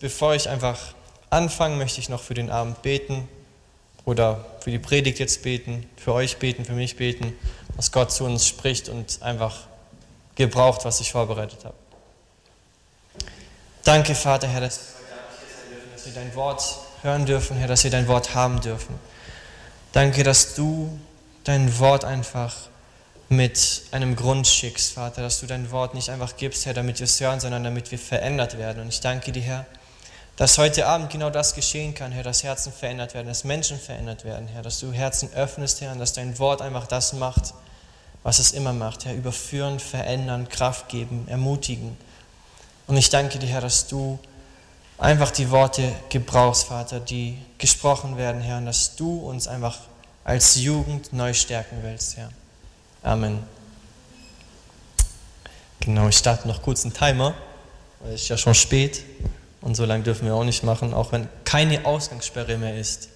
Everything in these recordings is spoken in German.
Bevor ich einfach anfange, möchte ich noch für den Abend beten oder für die Predigt jetzt beten, für euch beten, für mich beten, dass Gott zu uns spricht und einfach gebraucht, was ich vorbereitet habe. Danke, Vater, Herr, dass wir dein Wort hören dürfen, Herr, dass wir dein Wort haben dürfen. Danke, dass du dein Wort einfach mit einem Grund schickst, Vater, dass du dein Wort nicht einfach gibst, Herr, damit wir es hören, sondern damit wir verändert werden. Und ich danke dir, Herr, dass heute Abend genau das geschehen kann, Herr, dass Herzen verändert werden, dass Menschen verändert werden, Herr, dass du Herzen öffnest, Herr, und dass dein Wort einfach das macht, was es immer macht, Herr, überführen, verändern, Kraft geben, ermutigen. Und ich danke dir, Herr, dass du einfach die Worte gebrauchst, Vater, die gesprochen werden, Herr, und dass du uns einfach als Jugend neu stärken willst, Herr. Amen. Genau, ich starte noch kurz einen Timer, weil es ist ja schon spät und so lange dürfen wir auch nicht machen, auch wenn keine Ausgangssperre mehr ist.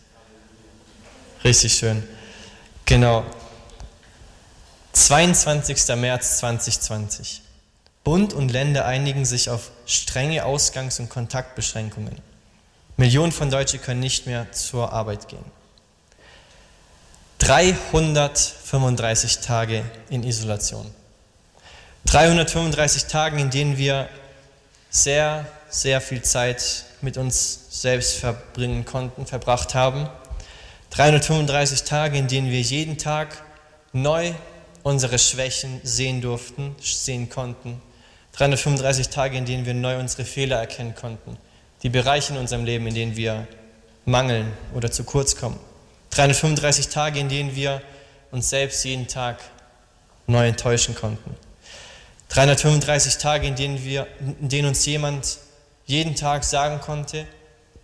Richtig schön. Genau. 22. März 2020. Bund und Länder einigen sich auf strenge Ausgangs- und Kontaktbeschränkungen. Millionen von Deutschen können nicht mehr zur Arbeit gehen. 335 Tage in Isolation. 335 Tage, in denen wir sehr, sehr viel Zeit mit uns selbst verbringen konnten, verbracht haben. 335 Tage, in denen wir jeden Tag neu unsere Schwächen sehen durften, sehen konnten. 335 Tage, in denen wir neu unsere Fehler erkennen konnten. Die Bereiche in unserem Leben, in denen wir mangeln oder zu kurz kommen. 335 Tage, in denen wir uns selbst jeden Tag neu enttäuschen konnten. 335 Tage, in denen, wir, in denen uns jemand jeden Tag sagen konnte,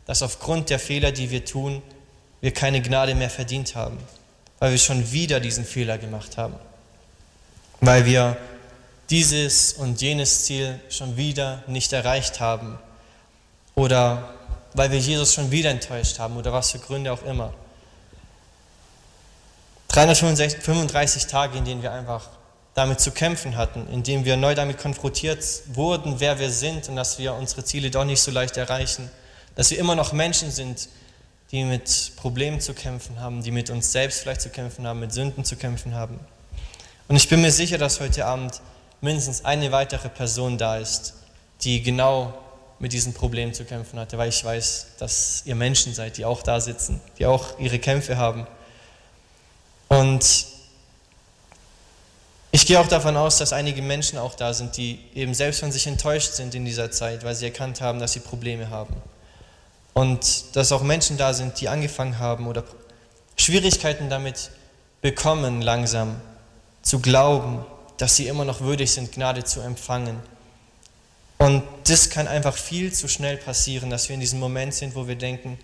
dass aufgrund der Fehler, die wir tun, wir keine Gnade mehr verdient haben, weil wir schon wieder diesen Fehler gemacht haben, weil wir dieses und jenes Ziel schon wieder nicht erreicht haben oder weil wir Jesus schon wieder enttäuscht haben oder was für Gründe auch immer. 335 Tage, in denen wir einfach damit zu kämpfen hatten, in denen wir neu damit konfrontiert wurden, wer wir sind und dass wir unsere Ziele doch nicht so leicht erreichen, dass wir immer noch Menschen sind, die mit Problemen zu kämpfen haben, die mit uns selbst vielleicht zu kämpfen haben, mit Sünden zu kämpfen haben. Und ich bin mir sicher, dass heute Abend mindestens eine weitere Person da ist, die genau mit diesem Problem zu kämpfen hatte, weil ich weiß, dass ihr Menschen seid, die auch da sitzen, die auch ihre Kämpfe haben. Und ich gehe auch davon aus, dass einige Menschen auch da sind, die eben selbst von sich enttäuscht sind in dieser Zeit, weil sie erkannt haben, dass sie Probleme haben. Und dass auch Menschen da sind, die angefangen haben oder Schwierigkeiten damit bekommen, langsam zu glauben, dass sie immer noch würdig sind, Gnade zu empfangen. Und das kann einfach viel zu schnell passieren, dass wir in diesem Moment sind, wo wir denken,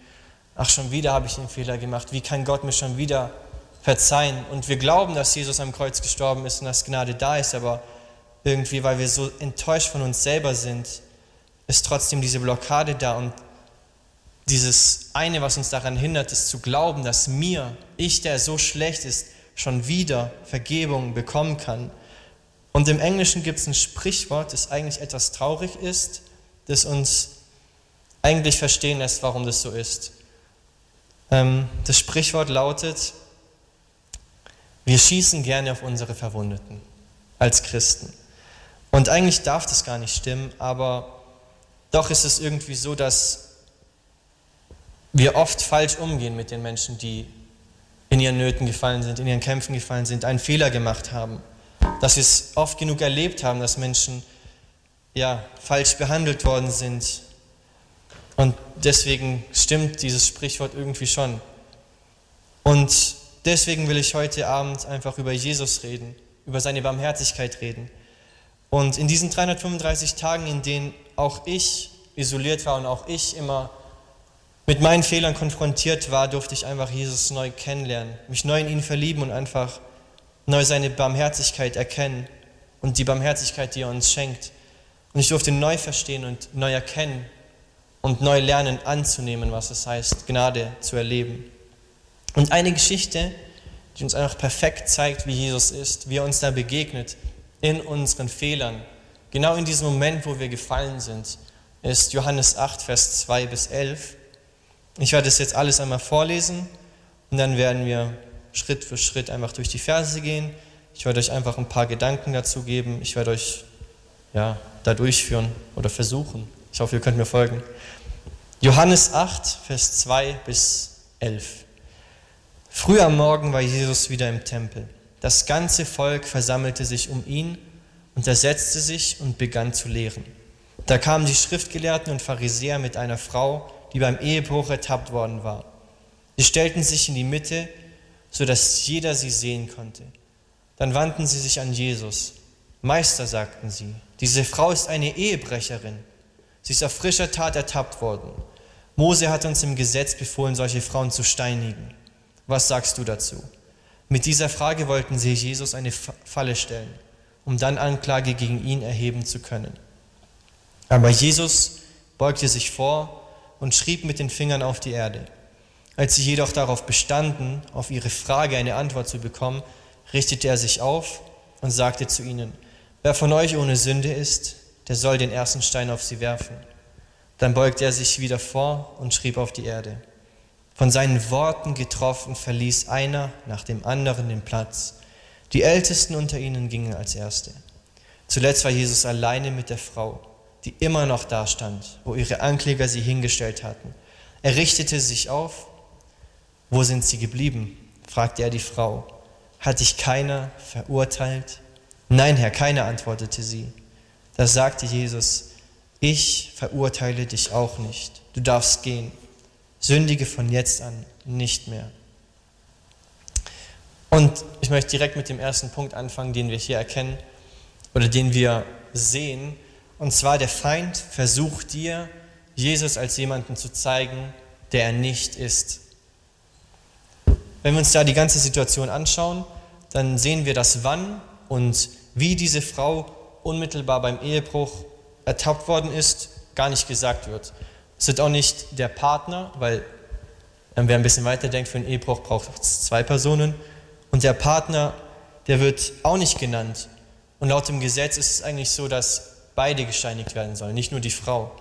ach schon wieder habe ich den Fehler gemacht, wie kann Gott mir schon wieder verzeihen. Und wir glauben, dass Jesus am Kreuz gestorben ist und dass Gnade da ist, aber irgendwie, weil wir so enttäuscht von uns selber sind, ist trotzdem diese Blockade da und dieses eine, was uns daran hindert, ist zu glauben, dass mir, ich, der so schlecht ist, schon wieder Vergebung bekommen kann. Und im Englischen gibt es ein Sprichwort, das eigentlich etwas traurig ist, das uns eigentlich verstehen lässt, warum das so ist. Ähm, das Sprichwort lautet, wir schießen gerne auf unsere Verwundeten als Christen. Und eigentlich darf das gar nicht stimmen, aber doch ist es irgendwie so, dass wir oft falsch umgehen mit den Menschen, die in ihren Nöten gefallen sind, in ihren Kämpfen gefallen sind, einen Fehler gemacht haben. Dass wir es oft genug erlebt haben, dass Menschen ja, falsch behandelt worden sind. Und deswegen stimmt dieses Sprichwort irgendwie schon. Und deswegen will ich heute Abend einfach über Jesus reden, über seine Barmherzigkeit reden. Und in diesen 335 Tagen, in denen auch ich isoliert war und auch ich immer mit meinen Fehlern konfrontiert war, durfte ich einfach Jesus neu kennenlernen, mich neu in ihn verlieben und einfach neu seine Barmherzigkeit erkennen und die Barmherzigkeit, die er uns schenkt. Und ich durfte neu verstehen und neu erkennen und neu lernen anzunehmen, was es heißt, Gnade zu erleben. Und eine Geschichte, die uns einfach perfekt zeigt, wie Jesus ist, wie er uns da begegnet, in unseren Fehlern, genau in diesem Moment, wo wir gefallen sind, ist Johannes 8, Vers 2 bis 11. Ich werde das jetzt alles einmal vorlesen und dann werden wir Schritt für Schritt einfach durch die Verse gehen. Ich werde euch einfach ein paar Gedanken dazu geben. Ich werde euch ja, da durchführen oder versuchen. Ich hoffe, ihr könnt mir folgen. Johannes 8, Vers 2 bis 11. Früh am Morgen war Jesus wieder im Tempel. Das ganze Volk versammelte sich um ihn und er setzte sich und begann zu lehren. Da kamen die Schriftgelehrten und Pharisäer mit einer Frau, die beim Ehebruch ertappt worden war. Sie stellten sich in die Mitte, sodass jeder sie sehen konnte. Dann wandten sie sich an Jesus. Meister, sagten sie, diese Frau ist eine Ehebrecherin. Sie ist auf frischer Tat ertappt worden. Mose hat uns im Gesetz befohlen, solche Frauen zu steinigen. Was sagst du dazu? Mit dieser Frage wollten sie Jesus eine Falle stellen, um dann Anklage gegen ihn erheben zu können. Aber Jesus beugte sich vor und schrieb mit den Fingern auf die Erde. Als sie jedoch darauf bestanden, auf ihre Frage eine Antwort zu bekommen, richtete er sich auf und sagte zu ihnen, wer von euch ohne Sünde ist, der soll den ersten Stein auf sie werfen. Dann beugte er sich wieder vor und schrieb auf die Erde. Von seinen Worten getroffen verließ einer nach dem anderen den Platz. Die Ältesten unter ihnen gingen als Erste. Zuletzt war Jesus alleine mit der Frau die immer noch da stand, wo ihre Ankläger sie hingestellt hatten. Er richtete sich auf. Wo sind sie geblieben? fragte er die Frau. Hat dich keiner verurteilt? Nein, Herr, keiner, antwortete sie. Da sagte Jesus, ich verurteile dich auch nicht. Du darfst gehen. Sündige von jetzt an nicht mehr. Und ich möchte direkt mit dem ersten Punkt anfangen, den wir hier erkennen oder den wir sehen, und zwar der Feind versucht dir, Jesus als jemanden zu zeigen, der er nicht ist. Wenn wir uns da die ganze Situation anschauen, dann sehen wir, dass wann und wie diese Frau unmittelbar beim Ehebruch ertappt worden ist, gar nicht gesagt wird. Es wird auch nicht der Partner, weil wer ein bisschen weiter denkt, für einen Ehebruch braucht es zwei Personen. Und der Partner, der wird auch nicht genannt. Und laut dem Gesetz ist es eigentlich so, dass beide gesteinigt werden sollen, nicht nur die Frau.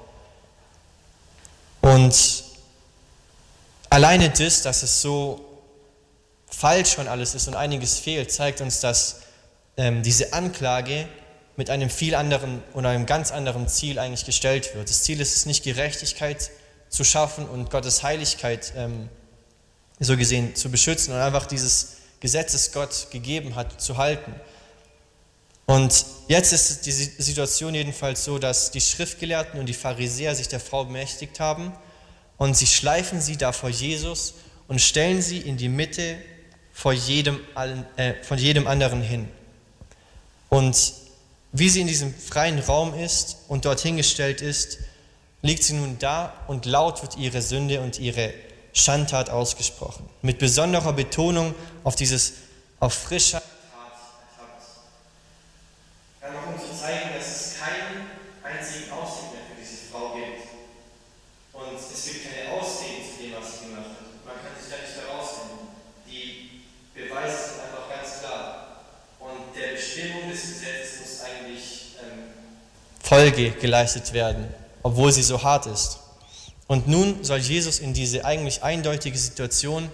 Und alleine das, dass es so falsch schon alles ist und einiges fehlt, zeigt uns, dass ähm, diese Anklage mit einem viel anderen oder einem ganz anderen Ziel eigentlich gestellt wird. Das Ziel ist es nicht, Gerechtigkeit zu schaffen und Gottes Heiligkeit ähm, so gesehen zu beschützen und einfach dieses Gesetz, das Gott gegeben hat, zu halten. Und jetzt ist die Situation jedenfalls so, dass die Schriftgelehrten und die Pharisäer sich der Frau bemächtigt haben und sie schleifen sie da vor Jesus und stellen sie in die Mitte vor jedem, äh, von jedem anderen hin. Und wie sie in diesem freien Raum ist und dort hingestellt ist, liegt sie nun da und laut wird ihre Sünde und ihre Schandtat ausgesprochen. Mit besonderer Betonung auf dieses auf frischer Folge geleistet werden, obwohl sie so hart ist. Und nun soll Jesus in diese eigentlich eindeutige Situation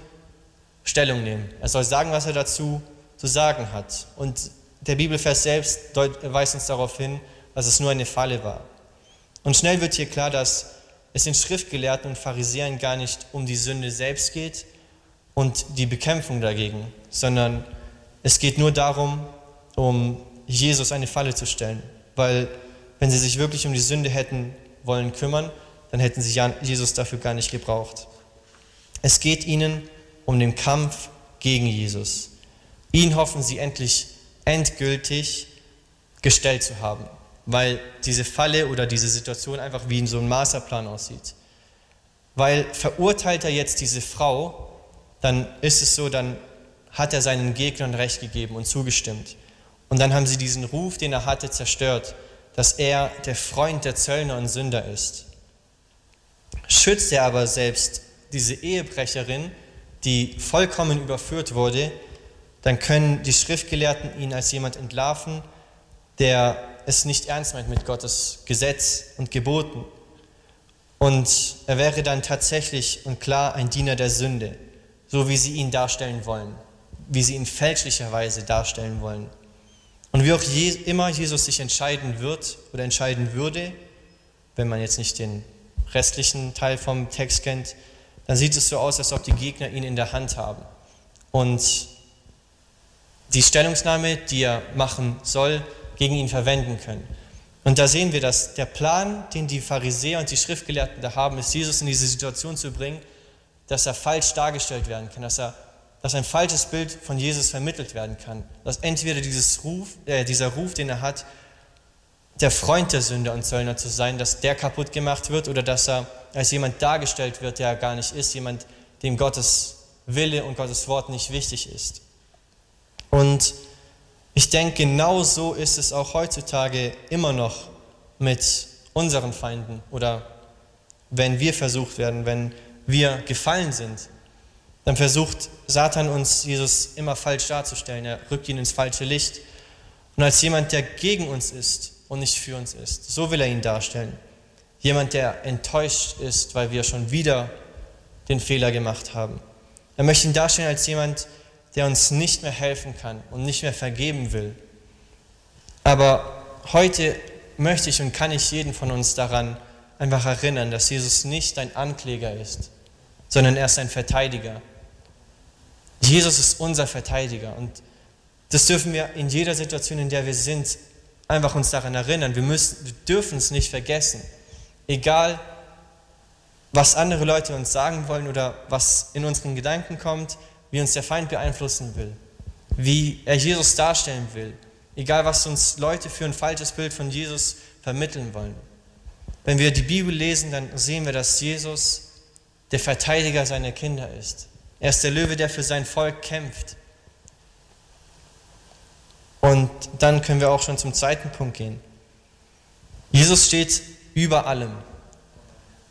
Stellung nehmen. Er soll sagen, was er dazu zu sagen hat. Und der Bibelvers selbst weist uns darauf hin, dass es nur eine Falle war. Und schnell wird hier klar, dass es den Schriftgelehrten und Pharisäern gar nicht um die Sünde selbst geht und die Bekämpfung dagegen, sondern es geht nur darum, um Jesus eine Falle zu stellen, weil wenn sie sich wirklich um die Sünde hätten wollen kümmern, dann hätten sie Jesus dafür gar nicht gebraucht. Es geht ihnen um den Kampf gegen Jesus. Ihn hoffen sie endlich endgültig gestellt zu haben, weil diese Falle oder diese Situation einfach wie in so einem Masterplan aussieht. Weil verurteilt er jetzt diese Frau, dann ist es so, dann hat er seinen Gegnern Recht gegeben und zugestimmt. Und dann haben sie diesen Ruf, den er hatte, zerstört dass er der Freund der Zöllner und Sünder ist. Schützt er aber selbst diese Ehebrecherin, die vollkommen überführt wurde, dann können die Schriftgelehrten ihn als jemand entlarven, der es nicht ernst meint mit Gottes Gesetz und Geboten. Und er wäre dann tatsächlich und klar ein Diener der Sünde, so wie sie ihn darstellen wollen, wie sie ihn fälschlicherweise darstellen wollen. Und wie auch je, immer Jesus sich entscheiden wird oder entscheiden würde, wenn man jetzt nicht den restlichen Teil vom Text kennt, dann sieht es so aus, als ob die Gegner ihn in der Hand haben. Und die Stellungnahme, die er machen soll, gegen ihn verwenden können. Und da sehen wir, dass der Plan, den die Pharisäer und die Schriftgelehrten da haben, ist, Jesus in diese Situation zu bringen, dass er falsch dargestellt werden kann, dass, er, dass ein falsches Bild von Jesus vermittelt werden kann. Dass entweder Ruf, äh, dieser Ruf, den er hat, der Freund der Sünder und Zöllner zu sein, dass der kaputt gemacht wird oder dass er als jemand dargestellt wird, der er gar nicht ist, jemand, dem Gottes Wille und Gottes Wort nicht wichtig ist. Und ich denke, genau so ist es auch heutzutage immer noch mit unseren Feinden oder wenn wir versucht werden, wenn wir gefallen sind, dann versucht Satan uns Jesus immer falsch darzustellen. Er rückt ihn ins falsche Licht. Und als jemand, der gegen uns ist und nicht für uns ist, so will er ihn darstellen. Jemand, der enttäuscht ist, weil wir schon wieder den Fehler gemacht haben. Er möchte ihn darstellen als jemand, der uns nicht mehr helfen kann und nicht mehr vergeben will. Aber heute möchte ich und kann ich jeden von uns daran einfach erinnern, dass Jesus nicht ein Ankläger ist, sondern er ist ein Verteidiger. Jesus ist unser Verteidiger und das dürfen wir in jeder Situation, in der wir sind, einfach uns daran erinnern. Wir, müssen, wir dürfen es nicht vergessen. Egal, was andere Leute uns sagen wollen oder was in unseren Gedanken kommt, wie uns der Feind beeinflussen will, wie er Jesus darstellen will, egal was uns Leute für ein falsches Bild von Jesus vermitteln wollen. Wenn wir die Bibel lesen, dann sehen wir, dass Jesus der Verteidiger seiner Kinder ist. Er ist der Löwe, der für sein Volk kämpft. Und dann können wir auch schon zum zweiten Punkt gehen. Jesus steht über allem.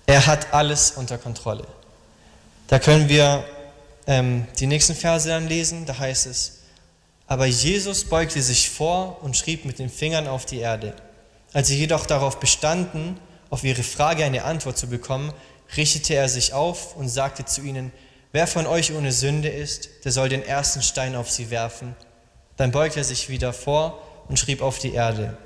Er hat alles unter Kontrolle. Da können wir ähm, die nächsten Verse dann lesen, da heißt es, aber Jesus beugte sich vor und schrieb mit den Fingern auf die Erde. Als sie jedoch darauf bestanden, auf ihre Frage eine Antwort zu bekommen, richtete er sich auf und sagte zu ihnen, wer von euch ohne Sünde ist, der soll den ersten Stein auf sie werfen. Dann beugte er sich wieder vor und schrieb auf die Erde.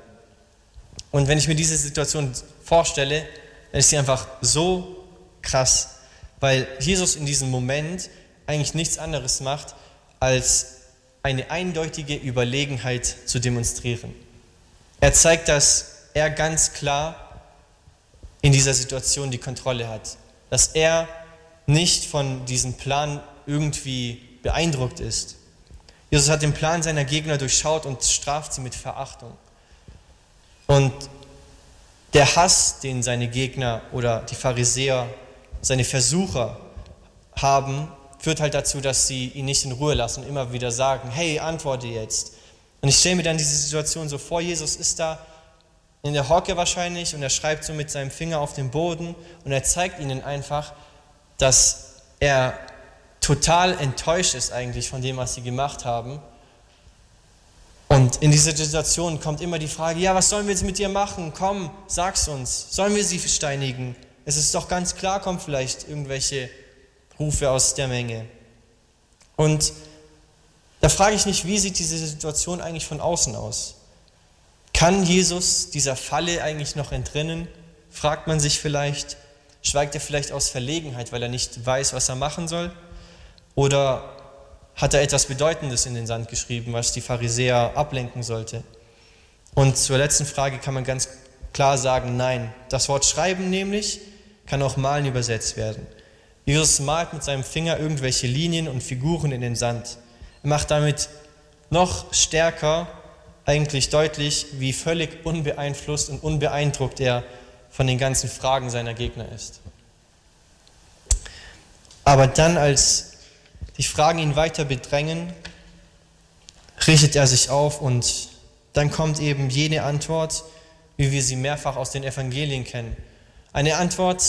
Und wenn ich mir diese Situation vorstelle, dann ist sie einfach so krass, weil Jesus in diesem Moment eigentlich nichts anderes macht, als eine eindeutige Überlegenheit zu demonstrieren. Er zeigt, dass er ganz klar in dieser Situation die Kontrolle hat, dass er nicht von diesem Plan irgendwie beeindruckt ist. Jesus hat den Plan seiner Gegner durchschaut und straft sie mit Verachtung. Und der Hass, den seine Gegner oder die Pharisäer, seine Versucher haben, führt halt dazu, dass sie ihn nicht in Ruhe lassen und immer wieder sagen, hey, antworte jetzt. Und ich stelle mir dann diese Situation so vor, Jesus ist da in der Hocke wahrscheinlich und er schreibt so mit seinem Finger auf den Boden und er zeigt ihnen einfach, dass er total enttäuscht ist eigentlich von dem, was sie gemacht haben. Und in dieser Situation kommt immer die Frage, ja, was sollen wir jetzt mit dir machen? Komm, sag's uns. Sollen wir sie steinigen? Es ist doch ganz klar, kommen vielleicht irgendwelche Rufe aus der Menge. Und da frage ich mich, wie sieht diese Situation eigentlich von außen aus? Kann Jesus dieser Falle eigentlich noch entrinnen? Fragt man sich vielleicht. Schweigt er vielleicht aus Verlegenheit, weil er nicht weiß, was er machen soll? Oder hat er etwas Bedeutendes in den Sand geschrieben, was die Pharisäer ablenken sollte? Und zur letzten Frage kann man ganz klar sagen, nein. Das Wort schreiben nämlich kann auch malen übersetzt werden. Jesus malt mit seinem Finger irgendwelche Linien und Figuren in den Sand. Er macht damit noch stärker eigentlich deutlich, wie völlig unbeeinflusst und unbeeindruckt er von den ganzen Fragen seiner Gegner ist. Aber dann, als die Fragen ihn weiter bedrängen, richtet er sich auf und dann kommt eben jene Antwort, wie wir sie mehrfach aus den Evangelien kennen. Eine Antwort,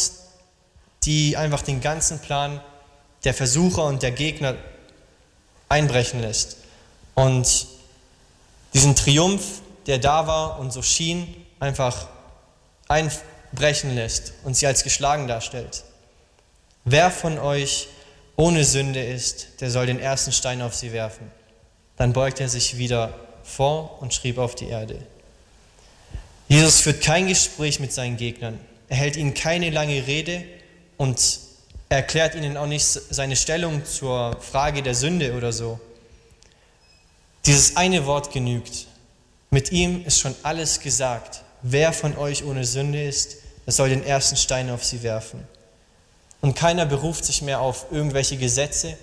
die einfach den ganzen Plan der Versucher und der Gegner einbrechen lässt. Und diesen Triumph, der da war und so schien, einfach ein, brechen lässt und sie als geschlagen darstellt. Wer von euch ohne Sünde ist, der soll den ersten Stein auf sie werfen. Dann beugt er sich wieder vor und schrieb auf die Erde. Jesus führt kein Gespräch mit seinen Gegnern. Er hält ihnen keine lange Rede und erklärt ihnen auch nicht seine Stellung zur Frage der Sünde oder so. Dieses eine Wort genügt. Mit ihm ist schon alles gesagt. Wer von euch ohne Sünde ist, der soll den ersten Stein auf sie werfen. Und keiner beruft sich mehr auf irgendwelche Gesetze.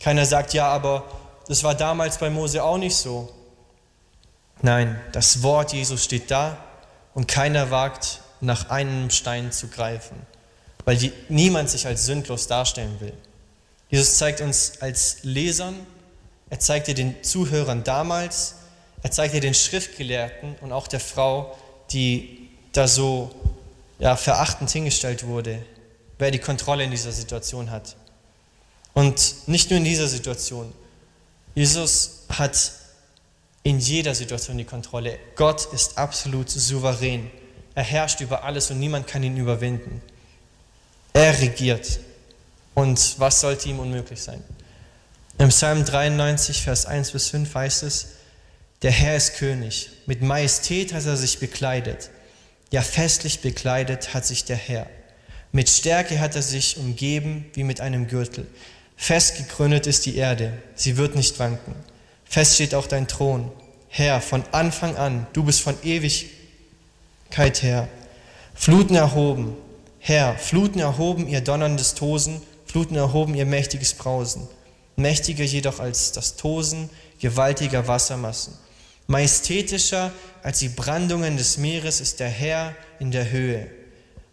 Keiner sagt, ja, aber das war damals bei Mose auch nicht so. Nein, das Wort Jesus steht da und keiner wagt, nach einem Stein zu greifen, weil die, niemand sich als sündlos darstellen will. Jesus zeigt uns als Lesern, er zeigt dir den Zuhörern damals, er zeigt dir den Schriftgelehrten und auch der Frau, die da so ja, verachtend hingestellt wurde, wer die Kontrolle in dieser Situation hat. Und nicht nur in dieser Situation. Jesus hat in jeder Situation die Kontrolle. Gott ist absolut souverän. Er herrscht über alles und niemand kann ihn überwinden. Er regiert. Und was sollte ihm unmöglich sein? Im Psalm 93, Vers 1 bis 5 heißt es, der Herr ist König, mit Majestät hat er sich bekleidet, ja festlich bekleidet hat sich der Herr. Mit Stärke hat er sich umgeben wie mit einem Gürtel. Fest gegründet ist die Erde, sie wird nicht wanken. Fest steht auch dein Thron. Herr, von Anfang an, du bist von Ewigkeit her. Fluten erhoben, Herr, Fluten erhoben ihr donnerndes Tosen, Fluten erhoben ihr mächtiges Brausen. Mächtiger jedoch als das Tosen gewaltiger Wassermassen. Majestätischer als die Brandungen des Meeres ist der Herr in der Höhe.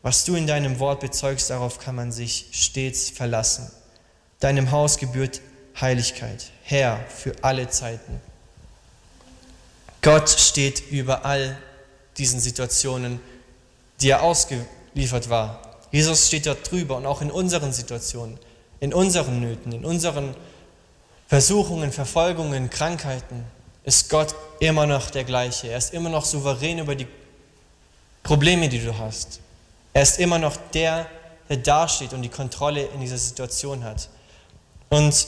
Was du in deinem Wort bezeugst, darauf kann man sich stets verlassen. Deinem Haus gebührt Heiligkeit, Herr für alle Zeiten. Gott steht über all diesen Situationen, die er ausgeliefert war. Jesus steht dort drüber und auch in unseren Situationen, in unseren Nöten, in unseren Versuchungen, Verfolgungen, Krankheiten, ist Gott immer noch der gleiche. Er ist immer noch souverän über die Probleme, die du hast. Er ist immer noch der, der dasteht und die Kontrolle in dieser Situation hat. Und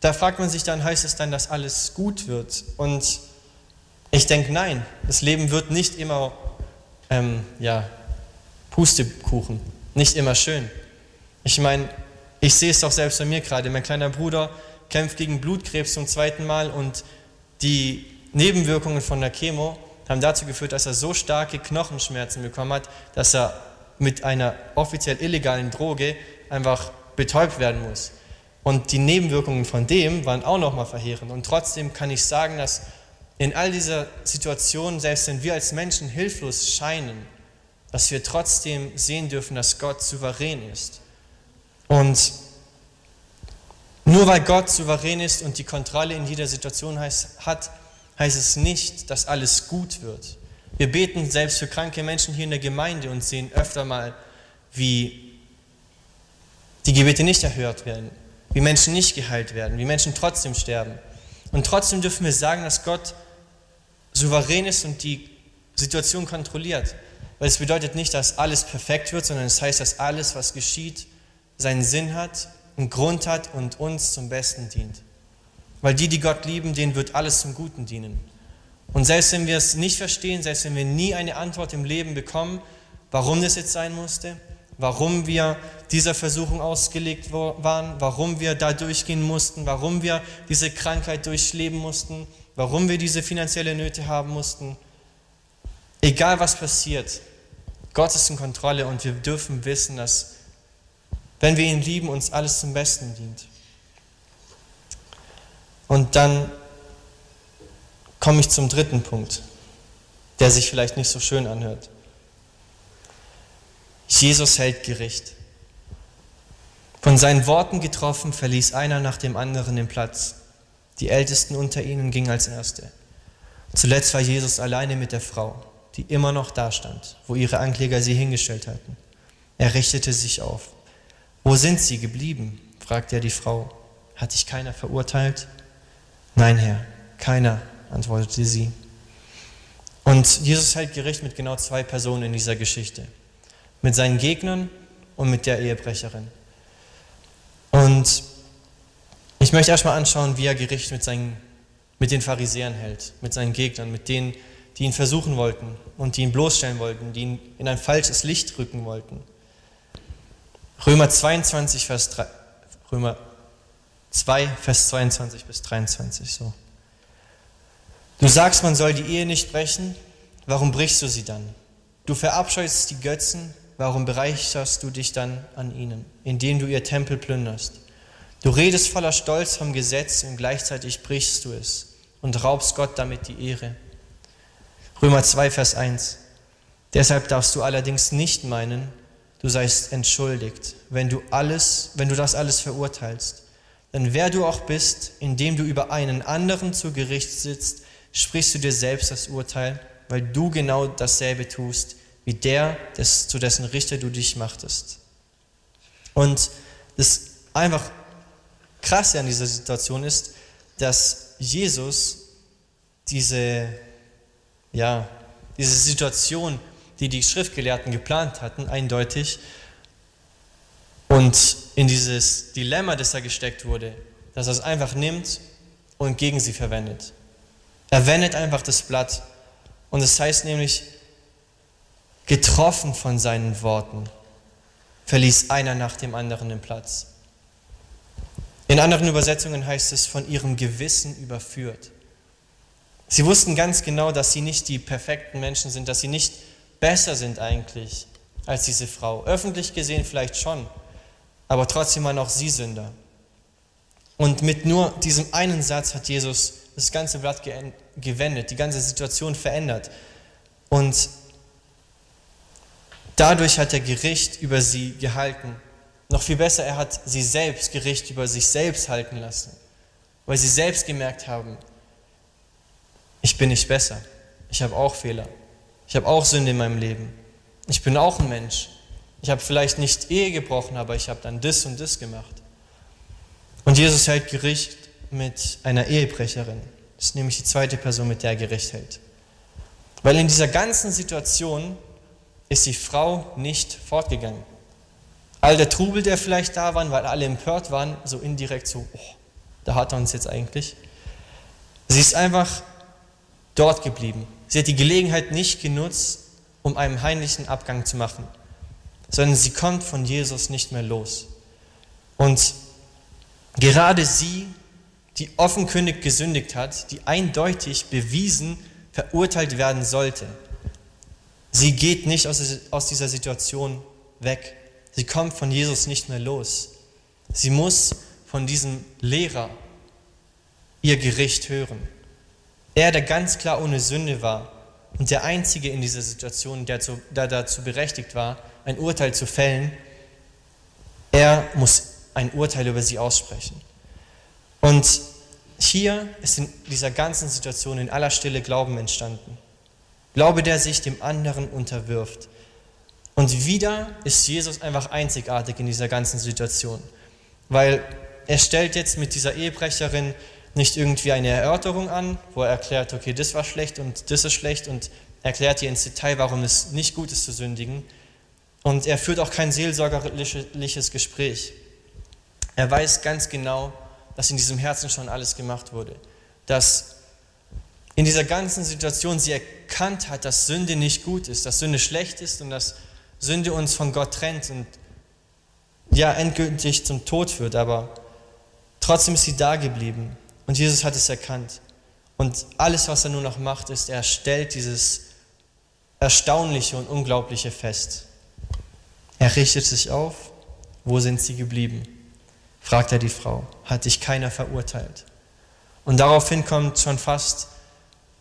da fragt man sich dann, heißt es dann, dass alles gut wird? Und ich denke, nein, das Leben wird nicht immer, ähm, ja, Pustekuchen, nicht immer schön. Ich meine, ich sehe es doch selbst bei mir gerade. Mein kleiner Bruder kämpft gegen Blutkrebs zum zweiten Mal und die Nebenwirkungen von der Chemo haben dazu geführt, dass er so starke Knochenschmerzen bekommen hat, dass er mit einer offiziell illegalen Droge einfach betäubt werden muss. Und die Nebenwirkungen von dem waren auch nochmal verheerend. Und trotzdem kann ich sagen, dass in all dieser Situation, selbst wenn wir als Menschen hilflos scheinen, dass wir trotzdem sehen dürfen, dass Gott souverän ist. Und nur weil Gott souverän ist und die Kontrolle in jeder Situation hat, heißt es nicht, dass alles gut wird. Wir beten selbst für kranke Menschen hier in der Gemeinde und sehen öfter mal, wie die Gebete nicht erhört werden, wie Menschen nicht geheilt werden, wie Menschen trotzdem sterben. Und trotzdem dürfen wir sagen, dass Gott souverän ist und die Situation kontrolliert. Weil es bedeutet nicht, dass alles perfekt wird, sondern es heißt, dass alles, was geschieht, seinen Sinn hat, einen Grund hat und uns zum Besten dient. Weil die, die Gott lieben, denen wird alles zum Guten dienen. Und selbst wenn wir es nicht verstehen, selbst wenn wir nie eine Antwort im Leben bekommen, warum das jetzt sein musste, warum wir dieser Versuchung ausgelegt waren, warum wir da durchgehen mussten, warum wir diese Krankheit durchleben mussten, warum wir diese finanzielle Nöte haben mussten, egal was passiert, Gott ist in Kontrolle und wir dürfen wissen, dass wenn wir ihn lieben, uns alles zum Besten dient. Und dann komme ich zum dritten Punkt, der sich vielleicht nicht so schön anhört. Jesus hält Gericht. Von seinen Worten getroffen, verließ einer nach dem anderen den Platz. Die Ältesten unter ihnen gingen als Erste. Zuletzt war Jesus alleine mit der Frau, die immer noch dastand, wo ihre Ankläger sie hingestellt hatten. Er richtete sich auf. Wo sind sie geblieben? fragte er die Frau. Hat dich keiner verurteilt? Nein, Herr, keiner, antwortete sie. Und Jesus hält Gericht mit genau zwei Personen in dieser Geschichte. mit seinen Gegnern und mit der Ehebrecherin. Und ich möchte erstmal anschauen, wie er Gericht mit, seinen, mit den Pharisäern hält, mit seinen Gegnern, mit denen, die ihn versuchen wollten und die ihn bloßstellen wollten, die ihn in ein falsches Licht rücken wollten. Römer 22, Vers 3, Römer 2, Vers 22 bis 23 so. Du sagst, man soll die Ehe nicht brechen, warum brichst du sie dann? Du verabscheust die Götzen, warum bereicherst du dich dann an ihnen, indem du ihr Tempel plünderst? Du redest voller Stolz vom Gesetz und gleichzeitig brichst du es und raubst Gott damit die Ehre. Römer 2, Vers 1. Deshalb darfst du allerdings nicht meinen, du seist entschuldigt, wenn du alles, wenn du das alles verurteilst. Denn wer du auch bist, indem du über einen anderen zu Gericht sitzt, sprichst du dir selbst das Urteil, weil du genau dasselbe tust, wie der, des, zu dessen Richter du dich machtest. Und das einfach krasse an dieser Situation ist, dass Jesus diese, ja, diese Situation, die die Schriftgelehrten geplant hatten, eindeutig, und in dieses Dilemma, das da gesteckt wurde, dass er es einfach nimmt und gegen sie verwendet. Er wendet einfach das Blatt. Und es das heißt nämlich, getroffen von seinen Worten, verließ einer nach dem anderen den Platz. In anderen Übersetzungen heißt es, von ihrem Gewissen überführt. Sie wussten ganz genau, dass sie nicht die perfekten Menschen sind, dass sie nicht besser sind eigentlich als diese Frau. Öffentlich gesehen vielleicht schon, aber trotzdem waren auch sie Sünder. Und mit nur diesem einen Satz hat Jesus das ganze Blatt gewendet, die ganze Situation verändert. Und dadurch hat er Gericht über sie gehalten. Noch viel besser, er hat sie selbst Gericht über sich selbst halten lassen, weil sie selbst gemerkt haben, ich bin nicht besser, ich habe auch Fehler, ich habe auch Sünde in meinem Leben, ich bin auch ein Mensch, ich habe vielleicht nicht Ehe gebrochen, aber ich habe dann das und das gemacht. Und Jesus hält Gericht mit einer Ehebrecherin. Das ist nämlich die zweite Person, mit der er Gericht hält. Weil in dieser ganzen Situation ist die Frau nicht fortgegangen. All der Trubel, der vielleicht da war, weil alle empört waren, so indirekt so, oh, da hat er uns jetzt eigentlich. Sie ist einfach dort geblieben. Sie hat die Gelegenheit nicht genutzt, um einen heimlichen Abgang zu machen sondern sie kommt von Jesus nicht mehr los. Und gerade sie, die offenkundig gesündigt hat, die eindeutig bewiesen verurteilt werden sollte, sie geht nicht aus dieser Situation weg. Sie kommt von Jesus nicht mehr los. Sie muss von diesem Lehrer ihr Gericht hören. Er, der ganz klar ohne Sünde war und der Einzige in dieser Situation, der, zu, der dazu berechtigt war, ein Urteil zu fällen, er muss ein Urteil über sie aussprechen. Und hier ist in dieser ganzen Situation in aller Stille Glauben entstanden. Glaube, der sich dem anderen unterwirft. Und wieder ist Jesus einfach einzigartig in dieser ganzen Situation, weil er stellt jetzt mit dieser Ehebrecherin nicht irgendwie eine Erörterung an, wo er erklärt, okay, das war schlecht und das ist schlecht und erklärt ihr ins Detail, warum es nicht gut ist zu sündigen, und er führt auch kein seelsorgerliches Gespräch. Er weiß ganz genau, dass in diesem Herzen schon alles gemacht wurde. Dass in dieser ganzen Situation sie erkannt hat, dass Sünde nicht gut ist, dass Sünde schlecht ist und dass Sünde uns von Gott trennt und ja endgültig zum Tod führt. Aber trotzdem ist sie da geblieben und Jesus hat es erkannt. Und alles, was er nur noch macht, ist, er stellt dieses Erstaunliche und Unglaubliche fest. Er richtet sich auf. Wo sind sie geblieben? fragt er die Frau. Hat dich keiner verurteilt? Und daraufhin kommt schon fast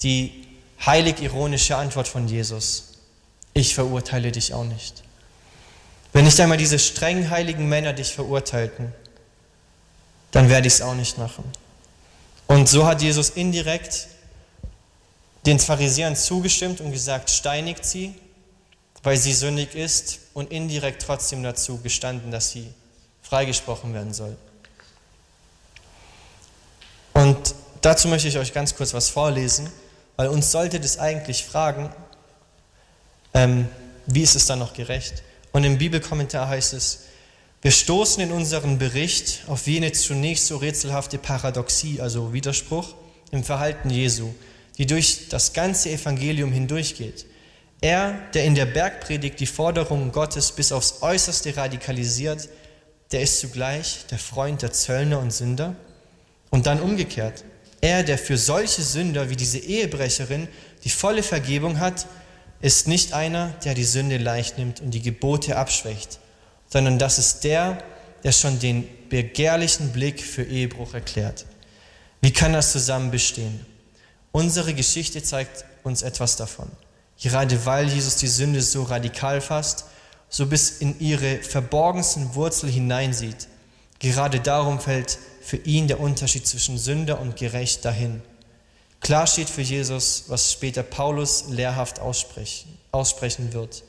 die heilig ironische Antwort von Jesus. Ich verurteile dich auch nicht. Wenn nicht einmal diese streng heiligen Männer dich verurteilten, dann werde ich es auch nicht machen. Und so hat Jesus indirekt den Pharisäern zugestimmt und gesagt, steinigt sie, weil sie sündig ist und indirekt trotzdem dazu gestanden, dass sie freigesprochen werden soll. Und dazu möchte ich euch ganz kurz was vorlesen, weil uns sollte das eigentlich fragen, ähm, wie ist es dann noch gerecht? Und im Bibelkommentar heißt es, wir stoßen in unserem Bericht auf jene zunächst so rätselhafte Paradoxie, also Widerspruch, im Verhalten Jesu, die durch das ganze Evangelium hindurchgeht. Er, der in der Bergpredigt die Forderungen Gottes bis aufs äußerste radikalisiert, der ist zugleich der Freund der Zöllner und Sünder. Und dann umgekehrt. Er, der für solche Sünder wie diese Ehebrecherin die volle Vergebung hat, ist nicht einer, der die Sünde leicht nimmt und die Gebote abschwächt, sondern das ist der, der schon den begehrlichen Blick für Ehebruch erklärt. Wie kann das zusammen bestehen? Unsere Geschichte zeigt uns etwas davon. Gerade weil Jesus die Sünde so radikal fasst, so bis in ihre verborgensten Wurzel hineinsieht, gerade darum fällt für ihn der Unterschied zwischen Sünder und Gerecht dahin. Klar steht für Jesus, was später Paulus lehrhaft aussprechen, aussprechen wird.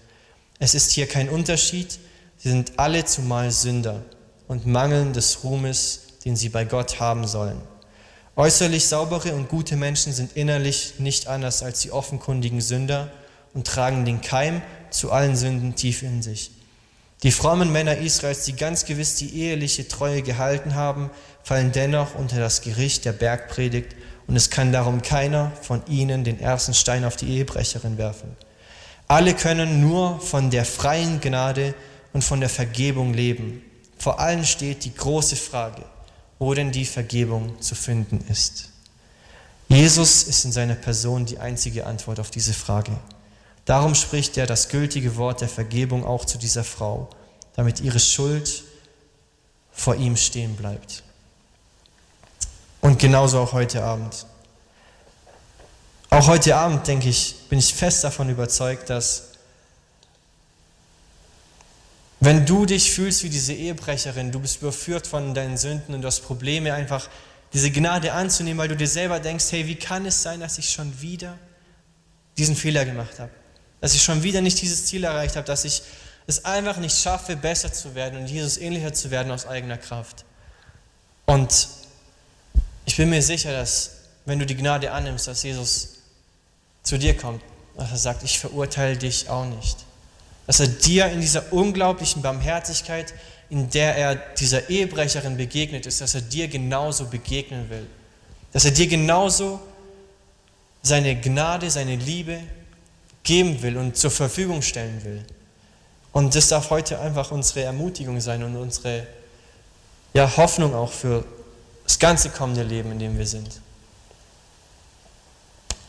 Es ist hier kein Unterschied, sie sind alle zumal Sünder und mangeln des Ruhmes, den sie bei Gott haben sollen. Äußerlich saubere und gute Menschen sind innerlich nicht anders als die offenkundigen Sünder und tragen den Keim zu allen Sünden tief in sich. Die frommen Männer Israels, die ganz gewiss die eheliche Treue gehalten haben, fallen dennoch unter das Gericht der Bergpredigt und es kann darum keiner von ihnen den ersten Stein auf die Ehebrecherin werfen. Alle können nur von der freien Gnade und von der Vergebung leben. Vor allem steht die große Frage, wo denn die Vergebung zu finden ist. Jesus ist in seiner Person die einzige Antwort auf diese Frage. Darum spricht er das gültige Wort der Vergebung auch zu dieser Frau, damit ihre Schuld vor ihm stehen bleibt. Und genauso auch heute Abend. Auch heute Abend, denke ich, bin ich fest davon überzeugt, dass wenn du dich fühlst wie diese Ehebrecherin, du bist überführt von deinen Sünden und du hast Probleme, einfach diese Gnade anzunehmen, weil du dir selber denkst, hey, wie kann es sein, dass ich schon wieder diesen Fehler gemacht habe? Dass ich schon wieder nicht dieses Ziel erreicht habe, dass ich es einfach nicht schaffe, besser zu werden und Jesus ähnlicher zu werden aus eigener Kraft. Und ich bin mir sicher, dass wenn du die Gnade annimmst, dass Jesus zu dir kommt, dass er sagt, ich verurteile dich auch nicht. Dass er dir in dieser unglaublichen Barmherzigkeit, in der er dieser Ehebrecherin begegnet ist, dass er dir genauso begegnen will. Dass er dir genauso seine Gnade, seine Liebe geben will und zur Verfügung stellen will. Und das darf heute einfach unsere Ermutigung sein und unsere ja, Hoffnung auch für das ganze kommende Leben, in dem wir sind.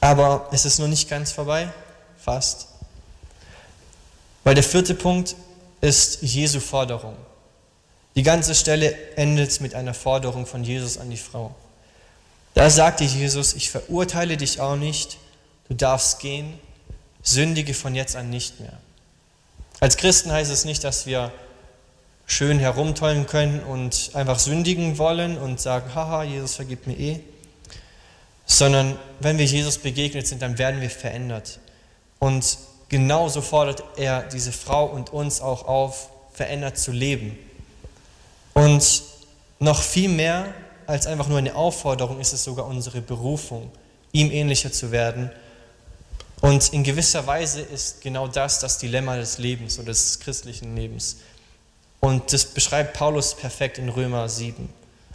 Aber es ist noch nicht ganz vorbei, fast. Weil der vierte Punkt ist Jesu Forderung. Die ganze Stelle endet mit einer Forderung von Jesus an die Frau. Da sagte Jesus, ich verurteile dich auch nicht, du darfst gehen, sündige von jetzt an nicht mehr. Als Christen heißt es nicht, dass wir schön herumtollen können und einfach sündigen wollen und sagen, haha, Jesus vergibt mir eh, sondern wenn wir Jesus begegnet sind, dann werden wir verändert. Und genauso fordert er diese Frau und uns auch auf, verändert zu leben. Und noch viel mehr als einfach nur eine Aufforderung ist es sogar unsere Berufung, ihm ähnlicher zu werden. Und in gewisser Weise ist genau das das Dilemma des Lebens oder des christlichen Lebens. Und das beschreibt Paulus perfekt in Römer 7.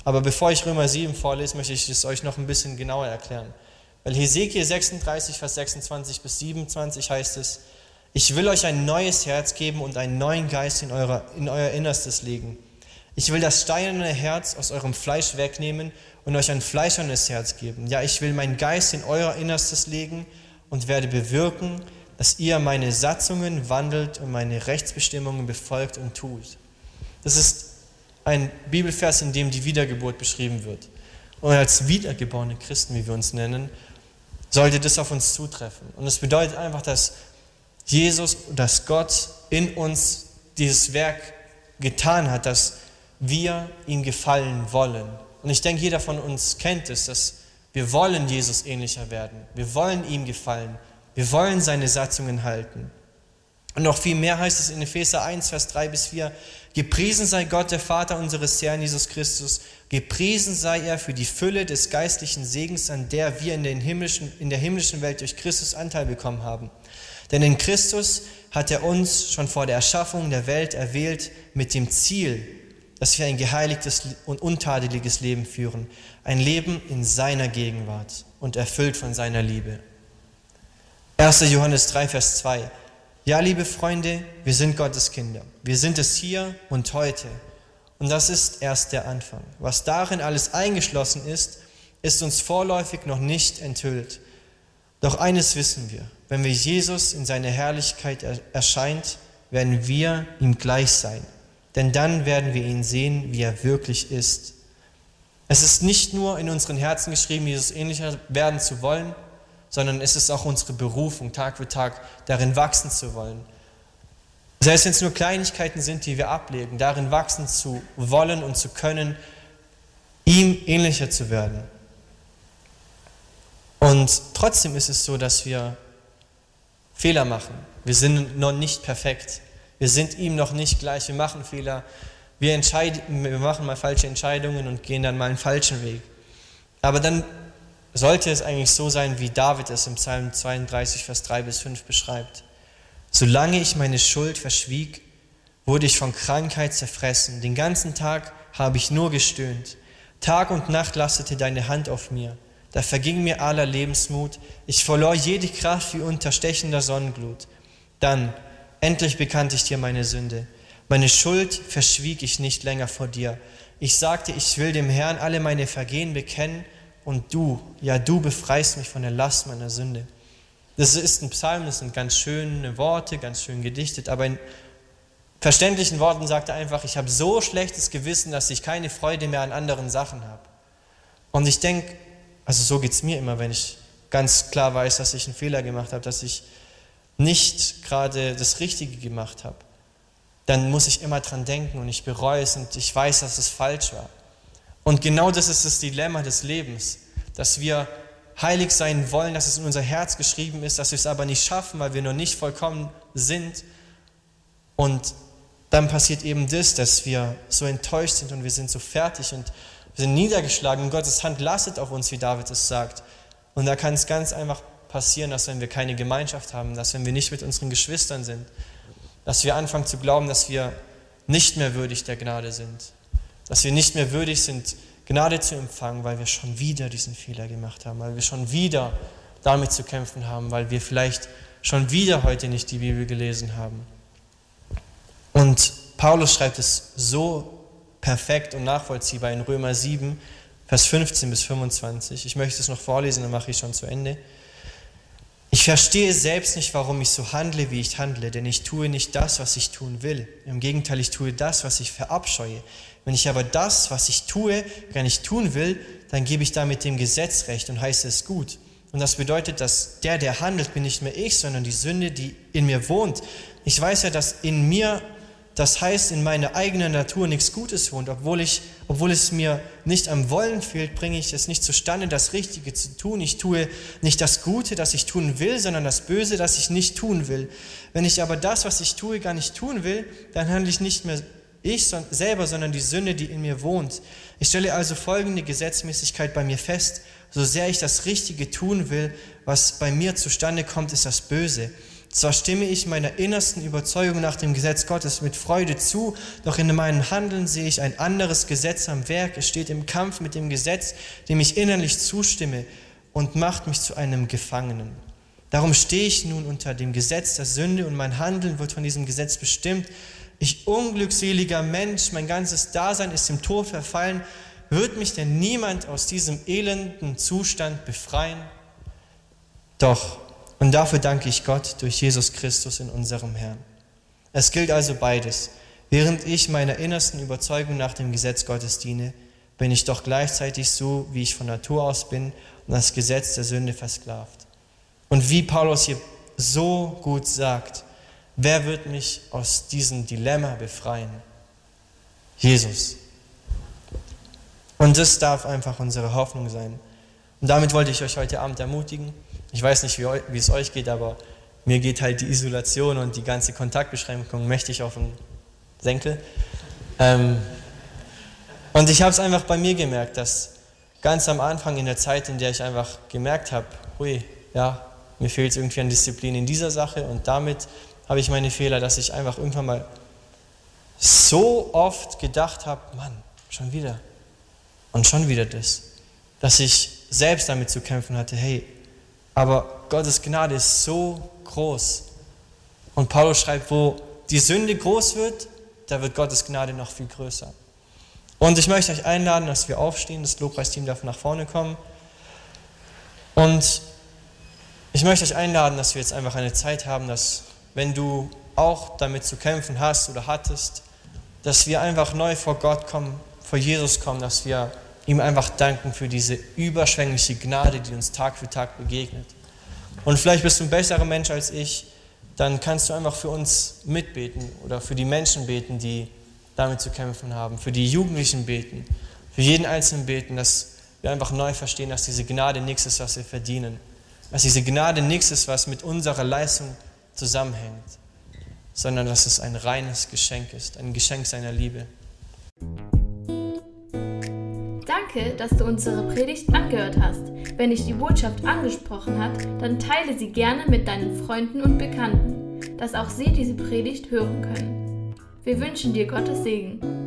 Aber bevor ich Römer 7 vorlese, möchte ich es euch noch ein bisschen genauer erklären. Weil Hesekiel 36, Vers 26 bis 27 heißt es, ich will euch ein neues Herz geben und einen neuen Geist in, eurer, in euer Innerstes legen. Ich will das steinerne Herz aus eurem Fleisch wegnehmen und euch ein fleischernes Herz geben. Ja, ich will meinen Geist in euer Innerstes legen und werde bewirken, dass ihr meine Satzungen wandelt und meine Rechtsbestimmungen befolgt und tut. Das ist ein Bibelvers, in dem die Wiedergeburt beschrieben wird. Und als wiedergeborene Christen, wie wir uns nennen, sollte das auf uns zutreffen. Und es bedeutet einfach, dass Jesus, dass Gott in uns dieses Werk getan hat, dass wir ihm gefallen wollen. Und ich denke, jeder von uns kennt es, dass wir wollen Jesus ähnlicher werden. Wir wollen ihm gefallen. Wir wollen seine Satzungen halten. Und noch viel mehr heißt es in Epheser 1, Vers 3 bis 4, Gepriesen sei Gott, der Vater unseres Herrn Jesus Christus. Gepriesen sei er für die Fülle des geistlichen Segens, an der wir in, den himmlischen, in der himmlischen Welt durch Christus Anteil bekommen haben. Denn in Christus hat er uns schon vor der Erschaffung der Welt erwählt mit dem Ziel, dass wir ein geheiligtes und untadeliges Leben führen, ein Leben in seiner Gegenwart und erfüllt von seiner Liebe. 1. Johannes 3, Vers 2. Ja, liebe Freunde, wir sind Gottes Kinder. Wir sind es hier und heute. Und das ist erst der Anfang. Was darin alles eingeschlossen ist, ist uns vorläufig noch nicht enthüllt. Doch eines wissen wir, wenn wir Jesus in seiner Herrlichkeit erscheint, werden wir ihm gleich sein. Denn dann werden wir ihn sehen, wie er wirklich ist. Es ist nicht nur in unseren Herzen geschrieben, Jesus ähnlicher werden zu wollen, sondern es ist auch unsere Berufung, Tag für Tag darin wachsen zu wollen. Selbst wenn es nur Kleinigkeiten sind, die wir ablegen, darin wachsen zu wollen und zu können, ihm ähnlicher zu werden. Und trotzdem ist es so, dass wir Fehler machen. Wir sind noch nicht perfekt. Wir sind ihm noch nicht gleich. Wir machen Fehler. Wir, wir machen mal falsche Entscheidungen und gehen dann mal einen falschen Weg. Aber dann sollte es eigentlich so sein, wie David es im Psalm 32, Vers 3 bis 5 beschreibt. Solange ich meine Schuld verschwieg, wurde ich von Krankheit zerfressen. Den ganzen Tag habe ich nur gestöhnt. Tag und Nacht lastete deine Hand auf mir. Da verging mir aller Lebensmut. Ich verlor jede Kraft wie unter stechender Sonnenglut. Dann, endlich bekannte ich dir meine Sünde. Meine Schuld verschwieg ich nicht länger vor dir. Ich sagte, ich will dem Herrn alle meine Vergehen bekennen und du, ja du befreist mich von der Last meiner Sünde. Das ist ein Psalm, das sind ganz schöne Worte, ganz schön gedichtet, aber in verständlichen Worten sagt er einfach, ich habe so schlechtes Gewissen, dass ich keine Freude mehr an anderen Sachen habe. Und ich denke, also so geht es mir immer, wenn ich ganz klar weiß, dass ich einen Fehler gemacht habe, dass ich nicht gerade das Richtige gemacht habe. Dann muss ich immer dran denken und ich bereue es und ich weiß, dass es falsch war. Und genau das ist das Dilemma des Lebens, dass wir heilig sein wollen, dass es in unser Herz geschrieben ist, dass wir es aber nicht schaffen, weil wir noch nicht vollkommen sind. Und dann passiert eben das, dass wir so enttäuscht sind und wir sind so fertig und wir sind niedergeschlagen und Gottes Hand lastet auf uns, wie David es sagt. Und da kann es ganz einfach passieren, dass wenn wir keine Gemeinschaft haben, dass wenn wir nicht mit unseren Geschwistern sind, dass wir anfangen zu glauben, dass wir nicht mehr würdig der Gnade sind, dass wir nicht mehr würdig sind, Gnade zu empfangen, weil wir schon wieder diesen Fehler gemacht haben, weil wir schon wieder damit zu kämpfen haben, weil wir vielleicht schon wieder heute nicht die Bibel gelesen haben. Und Paulus schreibt es so perfekt und nachvollziehbar in Römer 7, Vers 15 bis 25. Ich möchte es noch vorlesen, dann mache ich schon zu Ende. Ich verstehe selbst nicht, warum ich so handle, wie ich handle, denn ich tue nicht das, was ich tun will. Im Gegenteil, ich tue das, was ich verabscheue. Wenn ich aber das, was ich tue, gar nicht tun will, dann gebe ich damit dem Gesetz recht und heiße es gut. Und das bedeutet, dass der, der handelt, bin nicht mehr ich, sondern die Sünde, die in mir wohnt. Ich weiß ja, dass in mir das heißt, in meiner eigenen Natur nichts Gutes wohnt. Obwohl, ich, obwohl es mir nicht am Wollen fehlt, bringe ich es nicht zustande, das Richtige zu tun. Ich tue nicht das Gute, das ich tun will, sondern das Böse, das ich nicht tun will. Wenn ich aber das, was ich tue, gar nicht tun will, dann handle ich nicht mehr ich selber, sondern die Sünde, die in mir wohnt. Ich stelle also folgende Gesetzmäßigkeit bei mir fest. So sehr ich das Richtige tun will, was bei mir zustande kommt, ist das Böse. Zwar stimme ich meiner innersten Überzeugung nach dem Gesetz Gottes mit Freude zu, doch in meinem Handeln sehe ich ein anderes Gesetz am Werk. Es steht im Kampf mit dem Gesetz, dem ich innerlich zustimme und macht mich zu einem Gefangenen. Darum stehe ich nun unter dem Gesetz der Sünde und mein Handeln wird von diesem Gesetz bestimmt. Ich unglückseliger Mensch, mein ganzes Dasein ist im Tod verfallen. Wird mich denn niemand aus diesem elenden Zustand befreien? Doch und dafür danke ich Gott durch Jesus Christus in unserem Herrn. Es gilt also beides. Während ich meiner innersten Überzeugung nach dem Gesetz Gottes diene, bin ich doch gleichzeitig so, wie ich von Natur aus bin und das Gesetz der Sünde versklavt. Und wie Paulus hier so gut sagt, wer wird mich aus diesem Dilemma befreien? Jesus. Und das darf einfach unsere Hoffnung sein. Und damit wollte ich euch heute Abend ermutigen. Ich weiß nicht, wie, wie es euch geht, aber mir geht halt die Isolation und die ganze Kontaktbeschränkung mächtig auf den Senkel. Ähm, und ich habe es einfach bei mir gemerkt, dass ganz am Anfang in der Zeit, in der ich einfach gemerkt habe, hui, ja, mir fehlt irgendwie an Disziplin in dieser Sache und damit habe ich meine Fehler, dass ich einfach irgendwann mal so oft gedacht habe, Mann, schon wieder und schon wieder das, dass ich selbst damit zu kämpfen hatte, hey, aber Gottes Gnade ist so groß. Und Paulus schreibt, wo die Sünde groß wird, da wird Gottes Gnade noch viel größer. Und ich möchte euch einladen, dass wir aufstehen, das Lobpreisteam darf nach vorne kommen. Und ich möchte euch einladen, dass wir jetzt einfach eine Zeit haben, dass wenn du auch damit zu kämpfen hast oder hattest, dass wir einfach neu vor Gott kommen, vor Jesus kommen, dass wir ihm einfach danken für diese überschwängliche Gnade, die uns Tag für Tag begegnet. Und vielleicht bist du ein besserer Mensch als ich, dann kannst du einfach für uns mitbeten oder für die Menschen beten, die damit zu kämpfen haben, für die Jugendlichen beten, für jeden Einzelnen beten, dass wir einfach neu verstehen, dass diese Gnade nichts ist, was wir verdienen, dass diese Gnade nichts ist, was mit unserer Leistung zusammenhängt, sondern dass es ein reines Geschenk ist, ein Geschenk seiner Liebe. Danke, dass du unsere Predigt angehört hast. Wenn dich die Botschaft angesprochen hat, dann teile sie gerne mit deinen Freunden und Bekannten, dass auch sie diese Predigt hören können. Wir wünschen dir Gottes Segen.